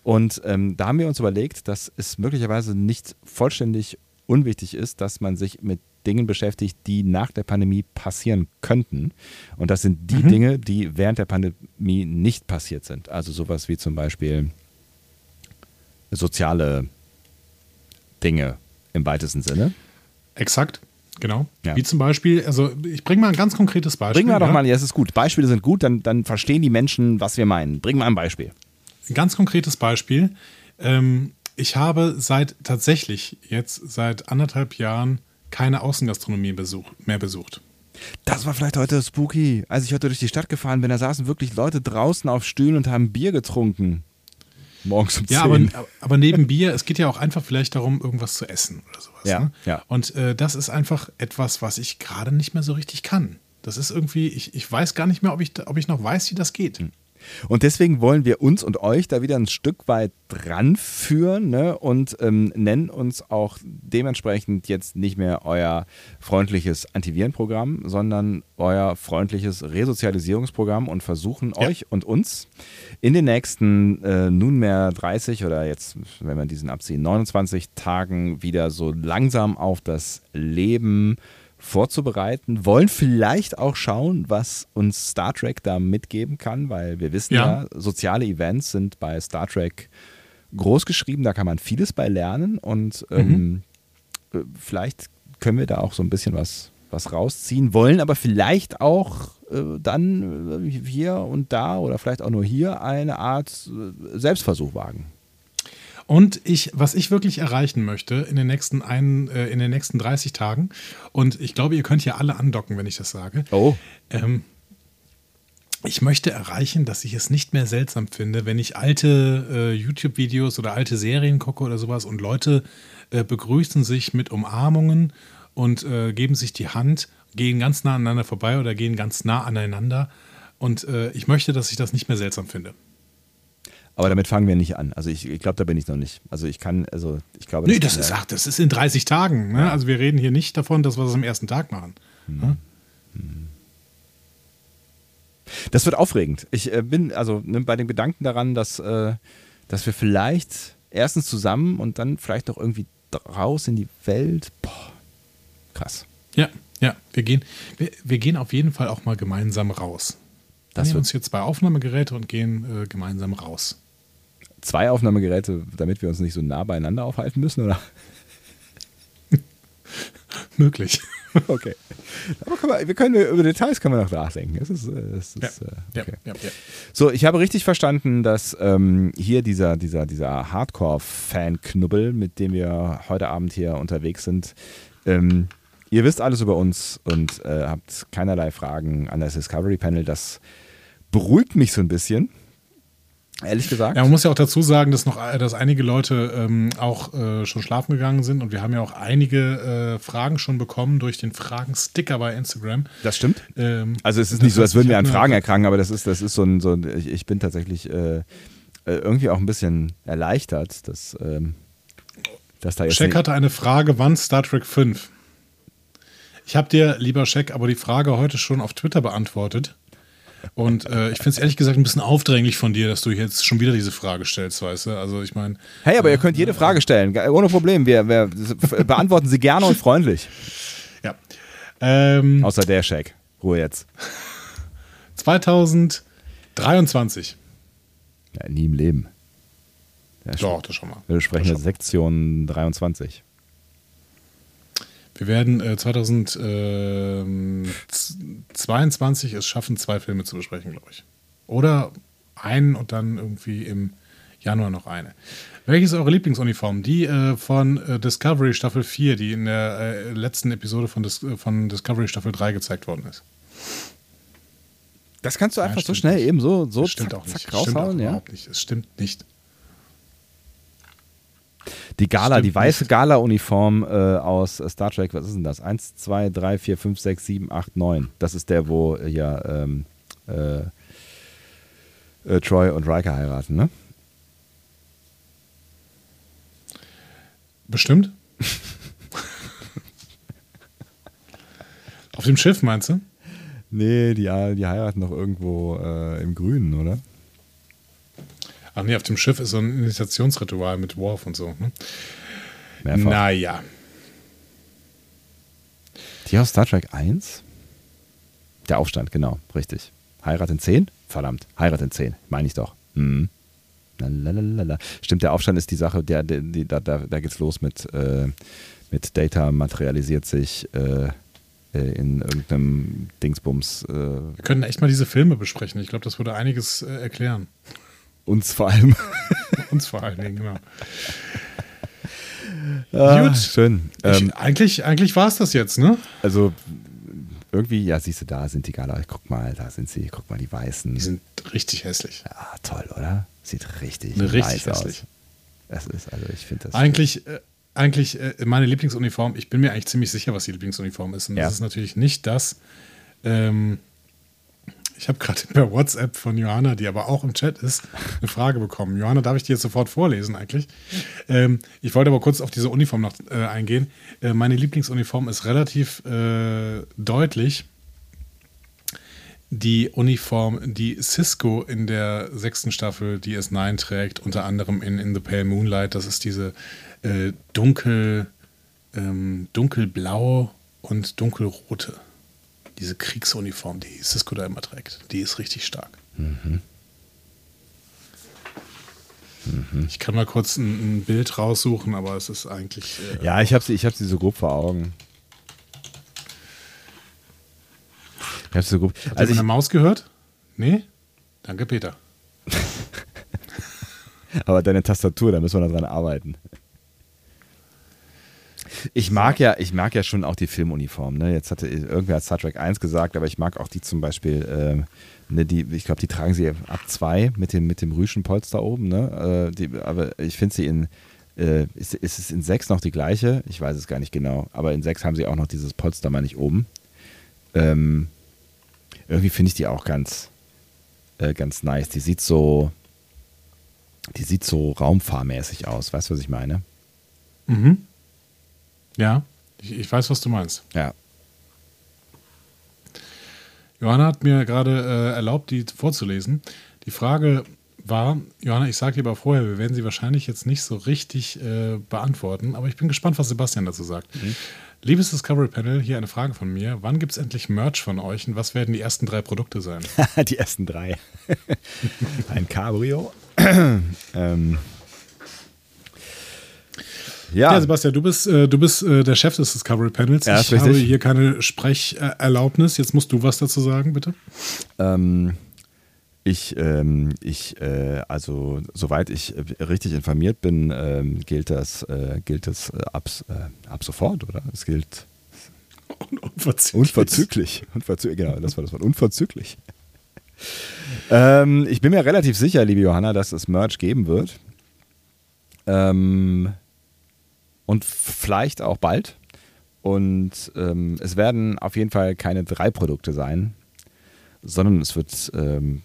A: Und ähm, da haben wir uns überlegt, dass es möglicherweise nicht vollständig unwichtig ist, dass man sich mit Dingen beschäftigt, die nach der Pandemie passieren könnten. Und das sind die
B: Mhm.
A: Dinge, die während der Pandemie nicht passiert sind. Also sowas wie zum Beispiel soziale Dinge im weitesten Sinne.
B: Exakt, genau.
A: Ja.
B: Wie zum Beispiel, also ich bringe mal ein ganz konkretes Beispiel.
A: Bring mal doch
B: ja?
A: mal, ja, es ist gut. Beispiele sind gut, dann, dann verstehen die Menschen, was wir meinen. Bring mal ein Beispiel.
B: Ein ganz konkretes Beispiel. Ähm, ich habe seit tatsächlich jetzt seit anderthalb Jahren keine Außengastronomie besuch, mehr besucht.
A: Das war vielleicht heute spooky. Als ich heute durch die Stadt gefahren bin, da saßen wirklich Leute draußen auf Stühlen und haben Bier getrunken. Morgens um 10.
B: Ja, aber, aber neben Bier, es geht ja auch einfach vielleicht darum, irgendwas zu essen oder sowas.
A: Ja,
B: ne?
A: ja.
B: Und äh, das ist einfach etwas, was ich gerade nicht mehr so richtig kann. Das ist irgendwie, ich, ich weiß gar nicht mehr, ob ich, ob ich noch weiß, wie das geht.
A: Und deswegen wollen wir uns und euch da wieder ein Stück weit dran führen ne? und ähm, nennen uns auch dementsprechend jetzt nicht mehr euer freundliches Antivirenprogramm, sondern euer freundliches Resozialisierungsprogramm und versuchen
B: Ja.
A: euch und uns in den nächsten äh, nunmehr 30 oder jetzt, wenn wir diesen abziehen, 29 Tagen wieder so langsam auf das Leben vorzubereiten, wollen vielleicht auch schauen, was uns Star Trek da mitgeben kann, weil wir wissen ja,
B: Ja.
A: soziale Events sind bei Star Trek groß geschrieben, da kann man vieles bei lernen und ähm, äh, vielleicht können wir da auch so ein bisschen was, was rausziehen, wollen aber vielleicht auch äh, dann äh, hier und da oder vielleicht auch nur hier eine Art äh, Selbstversuch wagen.
B: Und ich, was ich wirklich erreichen möchte in den nächsten ein, äh, in den nächsten 30 Tagen, und ich glaube, ihr könnt hier alle andocken, wenn ich das sage.
A: Oh.
B: Ähm, ich möchte erreichen, dass ich es nicht mehr seltsam finde, wenn ich alte äh, YouTube-Videos oder alte Serien gucke oder sowas und Leute äh, begrüßen sich mit Umarmungen und äh, geben sich die Hand, gehen ganz nah aneinander vorbei oder gehen ganz nah aneinander. Und äh, ich möchte, dass ich das nicht mehr seltsam finde.
A: Aber damit fangen wir nicht an. Also ich, ich glaube, da bin ich noch nicht. Also ich kann, also ich glaube.
B: Nee, das ist, ach, das ist in 30 Tagen. Ne? Also wir reden hier nicht davon, dass wir das am ersten Tag machen. Ne?
A: Das wird aufregend. Ich äh, bin also ne, bei dem Gedanken daran, dass, äh, dass wir vielleicht erstens zusammen und dann vielleicht noch irgendwie raus in die Welt. Boah, krass.
B: Ja, ja, wir gehen, wir, wir gehen auf jeden Fall auch mal gemeinsam raus. Wir
A: Das
B: nehmen uns hier zwei Aufnahmegeräte und gehen äh, gemeinsam raus.
A: zwei Aufnahmegeräte, damit wir uns nicht so nah beieinander aufhalten müssen, oder?
B: Möglich.
A: Okay. Aber wir, wir können über Details können wir noch nachdenken. Das ist, äh,
B: Ja,
A: ist, äh,
B: ja,
A: okay.
B: ja, ja.
A: So, ich habe richtig verstanden, dass ähm, hier dieser, dieser, dieser Hardcore-Fan-Knubbel, mit dem wir heute Abend hier unterwegs sind, ähm, ihr wisst alles über uns und äh, habt keinerlei Fragen an das Discovery Panel. Das beruhigt mich so ein bisschen, ehrlich gesagt.
B: Ja, man muss ja auch dazu sagen, dass noch dass einige Leute ähm, auch äh, schon schlafen gegangen sind und wir haben ja auch einige äh, Fragen schon bekommen durch den Fragen-Sticker bei Instagram.
A: das stimmt.
B: Ähm,
A: Also es ist nicht so, als würden wir an Fragen erkranken, aber das ist, das ist so ein, so ein ich, ich bin tatsächlich äh, äh, irgendwie auch ein bisschen erleichtert, dass, ähm, dass da jetzt
B: Scheck
A: nicht-
B: hatte eine Frage, wann Star Trek 5? Ich habe dir, lieber Scheck, aber die Frage heute schon auf Twitter beantwortet. Und äh, ich finde es ehrlich gesagt ein bisschen aufdringlich von dir, dass du jetzt schon wieder diese Frage stellst, weißt du? Also ich meine,
A: Hey, aber ihr könnt jede Frage stellen, ohne Problem. Wir, wir beantworten sie gerne und freundlich.
B: Ja. Ähm,
A: Außer der Shaq. Ruhe jetzt.
B: 2023.
A: Ja, nie im Leben. Ja,
B: Doch, das schon mal.
A: Wir sprechen jetzt Sektion 23.
B: Wir werden äh, 2022 es schaffen, zwei Filme zu besprechen, glaube ich. Oder einen und dann irgendwie im Januar noch eine. Welches ist eure Lieblingsuniform? Die äh, von äh, Discovery Staffel 4, die in der äh, letzten Episode von, Dis von Discovery Staffel 3 gezeigt worden ist.
A: Das kannst du einfach so
B: stimmt
A: schnell
B: nicht.
A: eben so, so
B: Das stimmt
A: zack,
B: auch nicht.
A: zack
B: Das stimmt auch
A: raushauen, ja?
B: überhaupt nicht. Es stimmt nicht.
A: Die Gala,
B: Stimmt
A: die weiße. Gala-Uniform äh, aus äh, Star Trek, was ist denn das? 1, 2, 3, 4, 5, 6, 7, 8, 9. Das ist der, wo äh, ja ähm, äh, äh, Troy und Riker heiraten, ne?
B: Bestimmt. Auf dem Schiff, meinst du?
A: Nee, die, die heiraten doch irgendwo äh, im Grünen, oder?
B: Ach nee, auf dem Schiff ist so ein Initiationsritual mit Worf und so. Ne?
A: Mehrfach.
B: Naja.
A: Die aus Star Trek 1? Der Aufstand, genau, richtig. Heirat in 10? Verdammt, Heirat in 10, meine ich doch. Mhm. Lalalala. Stimmt, der Aufstand ist die Sache, der, der, die, da, da, da geht's los mit, äh, mit Data materialisiert sich äh, äh, in irgendeinem Dingsbums. Äh,
B: Wir können echt mal diese Filme besprechen. Ich glaube, das würde einiges äh, erklären.
A: Uns vor allem.
B: Uns vor allen Dingen, genau.
A: Ah,
B: Gut.
A: Schön.
B: Ich,
A: Ähm,
B: eigentlich eigentlich war es das jetzt, ne?
A: also irgendwie, ja, siehst du, da sind die Gala. Guck mal, da sind sie. Guck mal, die Weißen.
B: Die sind richtig hässlich.
A: ja, toll, oder? Sieht richtig,
B: Ne, richtig hässlich.
A: aus. Das ist, also ich finde das.
B: Eigentlich, äh, eigentlich äh, meine Lieblingsuniform, ich bin mir eigentlich ziemlich sicher, was die Lieblingsuniform ist. Und
A: Ja.
B: das ist natürlich nicht das. Ähm, ich habe gerade per WhatsApp von Johanna, die aber auch im Chat ist, eine Frage bekommen. Johanna, darf ich die jetzt sofort vorlesen eigentlich? Ähm, ich wollte aber kurz auf diese Uniform noch äh, eingehen. Äh, meine Lieblingsuniform ist relativ äh, deutlich die Uniform, die Cisco in der sechsten Staffel DS9 trägt, unter anderem in In the Pale Moonlight. Das ist diese äh, dunkel, ähm, dunkelblau und dunkelrote. Diese Kriegsuniform, die Cisco da immer trägt. Die ist richtig stark. Ich kann mal kurz ein, ein Bild raussuchen, aber es ist eigentlich. Äh,
A: Ja, ich habe sie, ich hab sie so grob vor Augen. Ich habe sie so grob.
B: Ihr
A: Also ich,
B: Maus gehört? Nee? Danke, Peter.
A: aber deine Tastatur, da müssen wir noch dran arbeiten. Ich mag ja, ich mag ja schon auch die Filmuniform. Ne? Jetzt hatte irgendwer hat Star Trek 1 gesagt, aber ich mag auch die zum Beispiel, ähm, ne, die, ich glaube, die tragen sie ab 2 mit dem, mit dem Rüschenpolster oben. Ne? Äh, die, aber ich finde sie in, äh, ist, ist es in 6 noch die gleiche? Ich weiß es gar nicht genau. Aber in 6 haben sie auch noch dieses Polster, meine ich, oben. Ähm, irgendwie finde ich die auch ganz, äh, ganz nice. Die sieht so, die sieht so raumfahrmäßig aus. Weißt du, was ich meine?
B: Mhm. Ja, ich, ich weiß, was du meinst.
A: Ja.
B: Johanna hat mir gerade äh, erlaubt, die vorzulesen. Die Frage war, Johanna, ich sage dir aber vorher, wir werden sie wahrscheinlich jetzt nicht so richtig äh, beantworten, aber ich bin gespannt, was Sebastian dazu sagt. Liebes Discovery Panel, hier eine Frage von mir. Wann gibt es endlich Merch von euch und was werden die ersten drei Produkte sein?
A: die ersten drei. Ein Cabrio. ähm.
B: Ja,
A: Ja,
B: Sebastian, du bist, äh, du bist äh, der Chef des Discovery Panels.
A: Ja,
B: ich
A: richtig.
B: habe hier keine Sprecherlaubnis. Jetzt musst du was dazu sagen, bitte.
A: ähm, ich, ähm, ich äh, also soweit ich äh, richtig informiert bin, ähm, gilt das, äh, gilt das äh, ab, ab sofort, oder? Es gilt
B: Unverzüglich.
A: Unverzüglich. Unverzüglich. Genau, das war das Wort. Unverzüglich. ähm, ich bin mir relativ sicher, liebe Johanna, dass es Merch geben wird. Ähm, und vielleicht auch bald. Und ähm, es werden auf jeden Fall keine drei Produkte sein, sondern es wird ähm,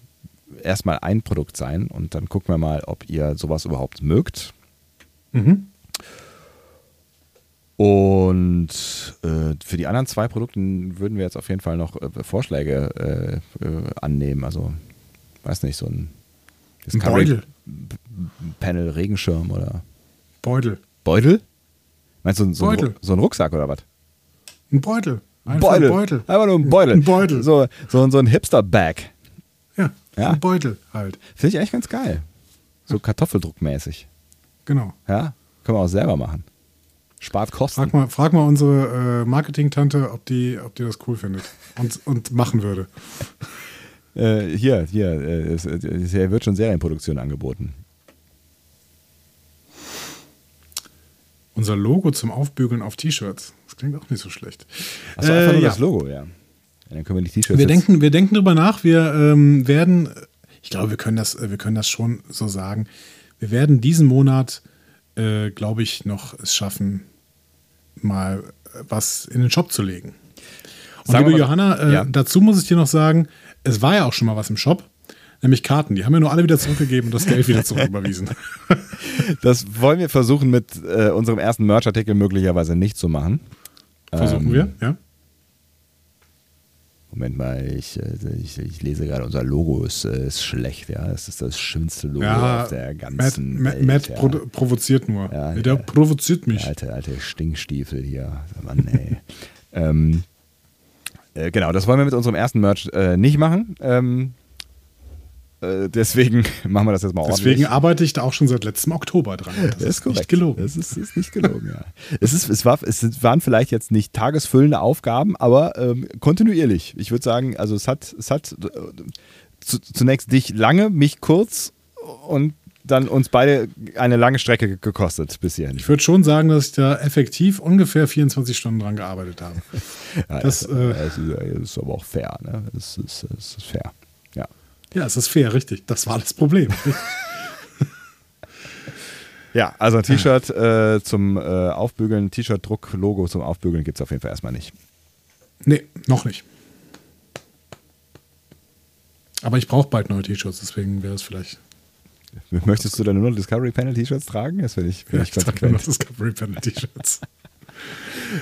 A: erstmal ein Produkt sein und dann gucken wir mal, ob ihr sowas überhaupt mögt.
B: Mhm.
A: Und äh, für die anderen zwei Produkte würden wir jetzt auf jeden Fall noch äh, Vorschläge äh, äh, annehmen. Also, weiß nicht, so ein
B: Ein Beutel.
A: Panel Regenschirm oder
B: Beutel.
A: Beutel? Meinst du so, so, ein,
B: Beutel.
A: Ru- so ein Rucksack oder was?
B: Ein Beutel. Einfach
A: Beutel.
B: ein Beutel.
A: Einfach nur ein Beutel.
B: Ein Beutel.
A: So, so, so ein Hipster-Bag.
B: Ja,
A: Ja.
B: ein Beutel halt.
A: Finde ich eigentlich ganz geil. So Kartoffeldruckmäßig.
B: Genau.
A: Ja, können wir auch selber machen. Spart Kosten.
B: Frag mal, frag mal unsere äh, Marketing-Tante, ob die, ob die das cool findet und, und machen würde.
A: Äh, hier, hier, äh, es, es hier wird schon Serienproduktion angeboten.
B: Unser Logo zum Aufbügeln auf T-Shirts. Das klingt auch nicht so schlecht.
A: Achso, einfach nur
B: ja.
A: das Logo, ja. ja. Dann können wir die T-Shirts
B: Wir denken, wir denken drüber nach. Wir ähm, werden, ich glaube, wir können das, äh, wir können das schon so sagen. Wir werden diesen Monat, äh, glaube ich, noch es schaffen, mal äh, was in den Shop zu legen. Und
A: Sagen
B: liebe
A: mal-
B: Johanna, äh,
A: Ja.
B: dazu muss ich dir noch sagen, es war ja auch schon mal was im Shop, nämlich Karten. Die haben wir nur alle wieder zurückgegeben und das Geld wieder zurücküberwiesen.
A: Das wollen wir versuchen mit äh, unserem ersten Merch-Artikel möglicherweise nicht zu machen.
B: Versuchen
A: Ähm,
B: wir, ja.
A: Moment mal, ich, äh, ich, ich lese gerade, unser Logo ist, äh, ist schlecht, ja. Das ist das schlimmste Logo
B: Ja,
A: auf der
B: Matt,
A: ganzen
B: Matt,
A: Welt.
B: Matt
A: ja.
B: produ- provoziert nur.
A: Ja,
B: der
A: ja.
B: provoziert mich.
A: Der alte, alte Stinkstiefel hier. Mann, ey. ähm, äh, genau, das wollen wir mit unserem ersten Merch äh, nicht machen. Ähm, äh, deswegen machen wir das jetzt mal
B: Deswegen
A: ordentlich.
B: arbeite ich da auch schon seit letztem Oktober dran. Das,
A: Das
B: ist nicht gelogen.
A: Das ist, ist nicht gelogen, ja. Es, ist, es, war, es waren vielleicht jetzt nicht tagesfüllende Aufgaben, aber ähm, kontinuierlich. Ich würde sagen, also es hat, es hat äh, zu, zunächst dich lange, mich kurz und dann uns beide eine lange Strecke ge- gekostet bis hierhin.
B: Ich würde schon sagen, dass ich da effektiv ungefähr 24 Stunden dran gearbeitet habe.
A: Ja,
B: das,
A: das,
B: äh,
A: ist, das ist aber auch fair. Ne? Das, ist, das ist fair. Ja.
B: Es ist fair, richtig. Das war das Problem.
A: Ja, also ein T-Shirt äh, zum äh, Aufbügeln, T-Shirt-Druck-Logo zum Aufbügeln gibt es auf jeden Fall erstmal nicht.
B: nee, noch nicht. Aber ich brauche bald neue T-Shirts, deswegen wäre es vielleicht.
A: Möchtest du dann nur noch Discovery Panel T-Shirts tragen? Das finde ich, find
B: Ja,
A: ich
B: ich trage
A: konsequent.
B: Discovery Panel T-Shirts.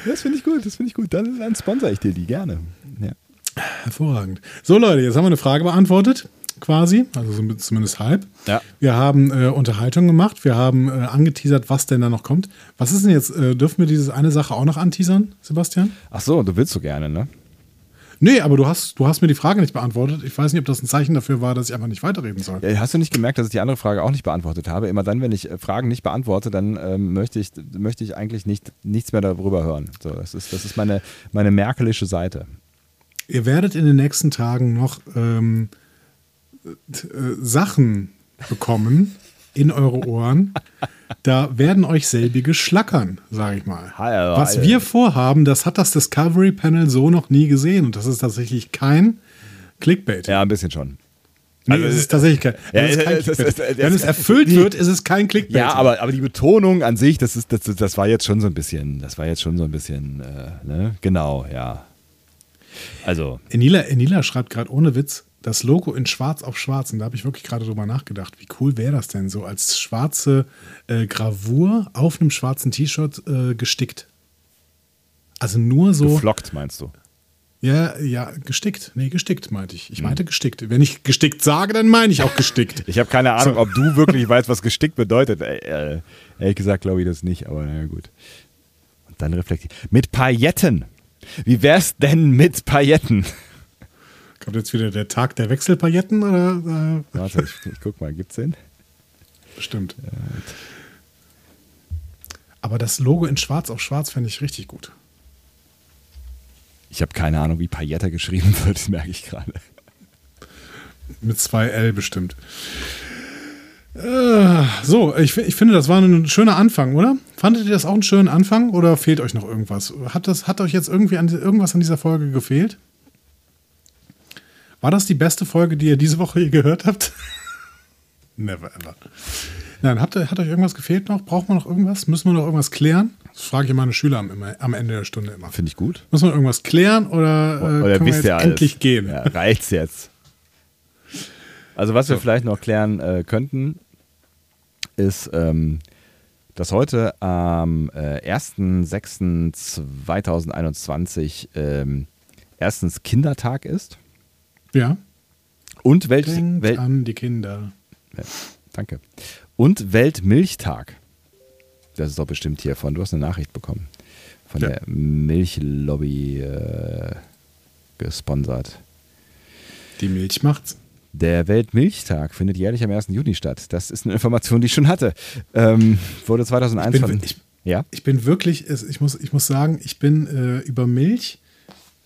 A: Das finde ich gut, das finde ich gut. Dann, dann sponsere ich dir die gerne. Ja.
B: Hervorragend. So, Leute, jetzt haben wir eine Frage beantwortet, quasi. Also zumindest halb.
A: Ja.
B: Wir haben äh, Unterhaltung gemacht. Wir haben äh, angeteasert, was denn da noch kommt. Was ist denn jetzt? Äh, dürfen wir diese eine Sache auch noch anteasern, Sebastian?
A: Ach so, du willst so gerne, ne?
B: Nee, aber du hast, du hast mir die Frage nicht beantwortet. Ich weiß nicht, ob das ein Zeichen dafür war, dass ich einfach nicht weiterreden soll.
A: Ja, hast du nicht gemerkt, dass ich die andere Frage auch nicht beantwortet habe? Immer dann, wenn ich äh, Fragen nicht beantworte, dann ähm, möchte, ich, möchte ich eigentlich nicht, nichts mehr darüber hören. So, das ist, das ist meine, meine merkelische Seite.
B: Ihr werdet in den nächsten Tagen noch ähm, äh, Sachen bekommen in eure Ohren. Da werden euch selbige schlackern, sage ich mal. Was wir vorhaben, das hat das Discovery Panel so noch nie gesehen. Und das ist tatsächlich kein Clickbait.
A: Ja, ein bisschen schon.
B: nee,
A: also,
B: es ist tatsächlich kein,
A: ja,
B: es ist kein Clickbait.
A: es ist-
B: Wenn es erfüllt
A: die-
B: wird, ist es kein Clickbait.
A: Ja, aber, aber die Betonung an sich, das, ist, das, das war jetzt schon so ein bisschen, das war jetzt schon so ein bisschen, äh, ne? Genau, ja. Also,
B: Enila, Enila schreibt gerade ohne Witz das Logo in schwarz auf schwarz. Und da habe ich wirklich gerade drüber nachgedacht. Wie cool wäre das denn so als schwarze äh, Gravur auf einem schwarzen T-Shirt äh, gestickt? Also nur so.
A: geflockt meinst du?
B: Ja, ja, gestickt. Nee, gestickt meinte ich. Ich meinte gestickt. Wenn ich gestickt sage, dann meine ich auch gestickt.
A: Ich habe keine Ahnung,
B: So.
A: ob du wirklich weißt, was gestickt bedeutet. Äh, äh, ehrlich gesagt glaube ich das nicht, aber naja, gut. Und dann reflektiert. Mit Pailletten. Wie wär's denn mit Pailletten?
B: Kommt jetzt wieder der Tag der Wechselpailletten oder? Äh,
A: Warte, ich, ich guck mal, gibt's den?
B: bestimmt. Aber das Logo in schwarz auf schwarz fände ich richtig gut.
A: Ich habe keine Ahnung, wie Paillette geschrieben wird, das merke ich gerade.
B: Mit zwei L bestimmt. Äh, so, ich, ich finde, das war ein schöner Anfang, oder? Fandet ihr das auch einen schönen Anfang oder fehlt euch noch irgendwas? Hat, das, hat euch jetzt irgendwie an, irgendwas an dieser Folge gefehlt? War das die beste Folge, die ihr diese Woche hier gehört habt? Never ever. Nein, habt ihr, hat euch irgendwas gefehlt noch? Braucht man noch irgendwas? Müssen wir noch irgendwas klären? Das frage ich meine Schüler am, am Ende der Stunde immer.
A: Finde ich gut.
B: Müssen wir irgendwas klären oder, äh,
A: Oder
B: können wir jetzt endlich gehen?
A: Ja, reicht's jetzt. Also was wir vielleicht noch klären äh, könnten, ist, ähm, dass heute am äh, 1.6.2021 ähm, erstens Kindertag ist
B: ja.
A: und Welt,
B: Denkt
A: Welt
B: an die Kinder.
A: ja, danke und Weltmilchtag. Das ist doch bestimmt hiervon. Du hast eine Nachricht bekommen von
B: Ja.
A: der Milchlobby äh, gesponsert.
B: Die Milch macht's.
A: Der Weltmilchtag findet jährlich am 1. Juni statt. Das ist eine Information, die ich schon hatte. Ähm, wurde 2001
B: Ich bin-
A: von.
B: ich-
A: ja?
B: Ich bin wirklich, ich muss, ich muss sagen, ich bin äh, über Milch,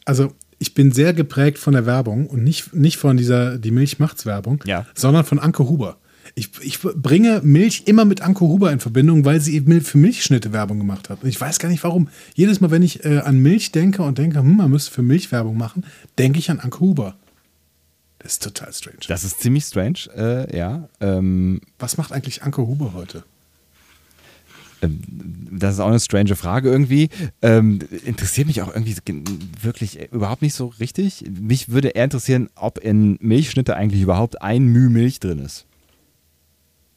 B: also ich bin sehr geprägt von der Werbung und nicht, nicht von dieser Die Milch macht's Werbung,
A: Ja.
B: sondern von Anke Huber. Ich, ich bringe Milch immer mit Anke Huber in Verbindung, weil sie eben für Milchschnitte Werbung gemacht hat. Und ich weiß gar nicht warum. Jedes Mal, wenn ich äh, an Milch denke und denke, hm, man müsste für Milch Werbung machen, denke ich an Anke Huber. Das ist total strange.
A: Das ist ziemlich strange, äh, ja. Ähm,
B: Was macht eigentlich Anke Huber heute?
A: Ähm, Das ist auch eine strange Frage irgendwie. Ähm, interessiert mich auch irgendwie gen- wirklich überhaupt nicht so richtig. Mich würde eher interessieren, ob in Milchschnitte eigentlich überhaupt ein Müh Milch drin ist.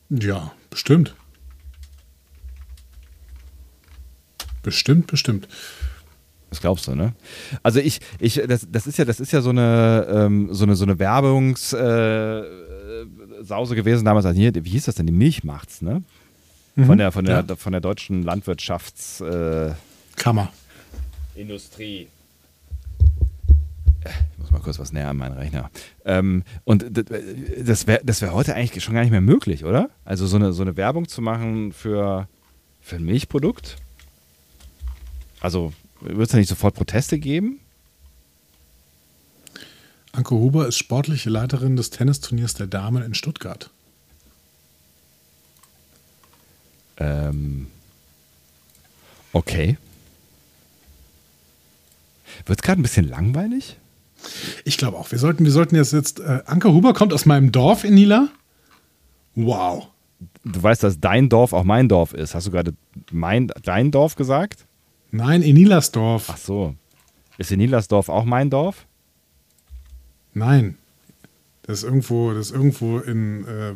B: Ja, bestimmt. Bestimmt, bestimmt.
A: Das glaubst du, ne? Also ich, ich, das, das ist ja, das ist ja so eine, ähm, so eine, so eine Werbungssause äh, Sause gewesen damals. Also hier, wie hieß das denn? Die Milch macht's, ne? Von der, von der,
B: Ja.
A: von der deutschen Landwirtschaftsindustrie. Äh,
B: Kammer.
A: Industrie. Ich muss mal kurz was näher an meinen Rechner. Ähm, und das wäre das wär heute eigentlich schon gar nicht mehr möglich, oder? Also so eine, so eine Werbung zu machen für, für ein Milchprodukt? Also wird es da nicht sofort Proteste geben?
B: Anke Huber ist sportliche Leiterin des Tennisturniers der Damen in Stuttgart.
A: Ähm, okay. Wird es gerade ein bisschen langweilig?
B: Ich glaube auch, wir sollten, wir sollten jetzt jetzt. Äh, Anke Huber kommt aus meinem Dorf in Nila. Wow.
A: Du weißt, dass dein Dorf auch mein Dorf ist. Hast du gerade mein, dein Dorf gesagt?
B: Nein, in Nilasdorf.
A: Ach so. Ist in Niedersdorf auch mein Dorf?
B: Nein. Das ist irgendwo, das ist irgendwo in, äh,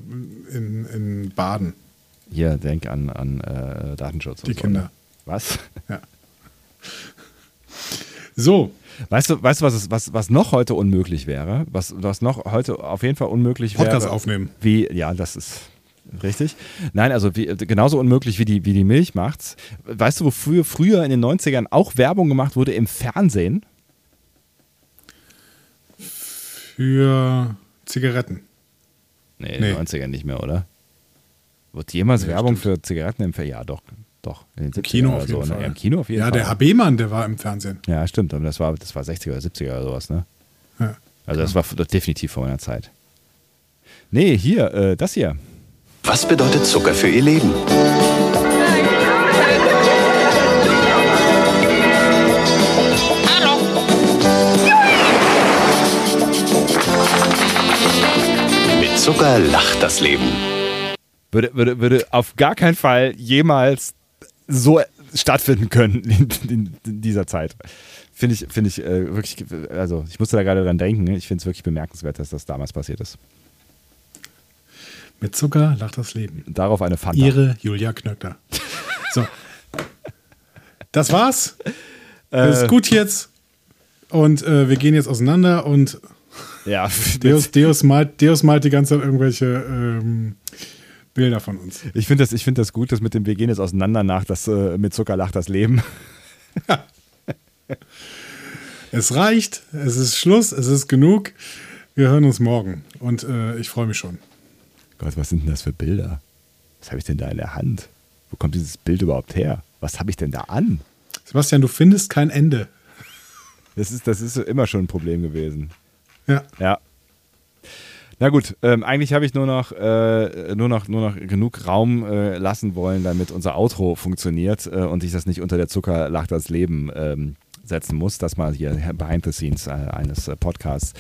B: in, in Baden.
A: Hier, denk an, an äh, Datenschutz. und
B: Die
A: so,
B: Kinder.
A: Ne? Was?
B: Ja. So,
A: Weißt du, weißt du was, es- was, was noch heute unmöglich wäre? Was, was noch heute auf jeden Fall unmöglich wäre?
B: Podcast aufnehmen.
A: Wie, ja, das ist richtig. Nein, also wie, genauso unmöglich wie die, wie die Milch macht's. Weißt du, wofür früher in den 90ern auch Werbung gemacht wurde im Fernsehen?
B: für Zigaretten.
A: Nee,
B: Nee.
A: in den 90ern nicht mehr, oder? Wird jemals
B: Nee,
A: Werbung
B: stimmt.
A: für Zigaretten im Fernsehen? Ja, doch. Doch. In den
B: Im
A: 70ern
B: Kino auf jeden
A: so, ne?
B: Fall.
A: Ja, Im Kino auf jeden
B: ja,
A: Fall.
B: der HB-Mann, der war im Fernsehen.
A: Ja, stimmt, aber das war, das war 60er oder 70er oder sowas, ne?
B: Ja.
A: Also das war definitiv vor meiner Zeit. Nee, hier, äh, das hier.
C: Was bedeutet Zucker für Ihr Leben? Mit Zucker lacht das Leben.
A: Würde, würde, würde auf gar keinen Fall jemals so stattfinden können in, in, dieser Zeit. Finde ich, finde ich äh, wirklich, also ich musste da gerade dran denken. ne? Ich finde es wirklich bemerkenswert, dass das damals passiert ist.
B: Mit Zucker lacht das Leben.
A: Darauf eine Fanta.
B: Ihre Julia Knöckner. So. Das war's. Das
A: Äh.
B: ist gut jetzt. Und äh, wir gehen jetzt auseinander und
A: ja,
B: Deus, Deus, malt, Deus malt die ganze Zeit irgendwelche ähm, Bilder von uns.
A: ich finde das, ich find das gut, dass mit dem Wir gehen jetzt auseinander nach, das äh, mit Zucker lacht das Leben.
B: Es reicht, es ist Schluss, es ist genug. Wir hören uns morgen und äh, ich freue mich schon.
A: Gott, was sind denn das für Bilder? Was habe ich denn da in der Hand? Wo kommt dieses Bild überhaupt her? Was habe ich denn da an?
B: Sebastian, du findest kein Ende.
A: Das ist, das ist immer schon ein Problem gewesen.
B: Ja.
A: Ja. Na gut, ähm, eigentlich habe ich nur noch, äh, nur noch, nur noch genug Raum äh, lassen wollen, damit unser Outro funktioniert äh, und ich das nicht unter der Zucker lacht das Leben ähm, setzen muss. Das mal hier behind the scenes äh, eines äh, Podcasts.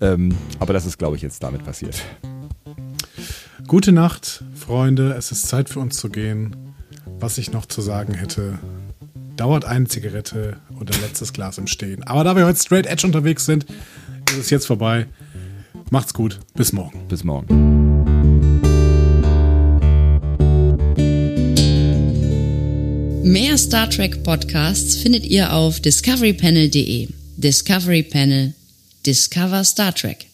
A: Ähm, aber das ist, glaube ich, jetzt damit passiert.
B: Gute Nacht, Freunde. Es ist Zeit für uns zu gehen. Was ich noch zu sagen hätte, dauert eine Zigarette und ein letztes Glas im Stehen. Aber da wir heute straight edge unterwegs sind, ist es jetzt vorbei. Macht's gut. Bis morgen.
A: Bis morgen.
D: Mehr Star Trek Podcasts findet ihr auf discoverypanel.de. Discovery Panel. Discover Star Trek.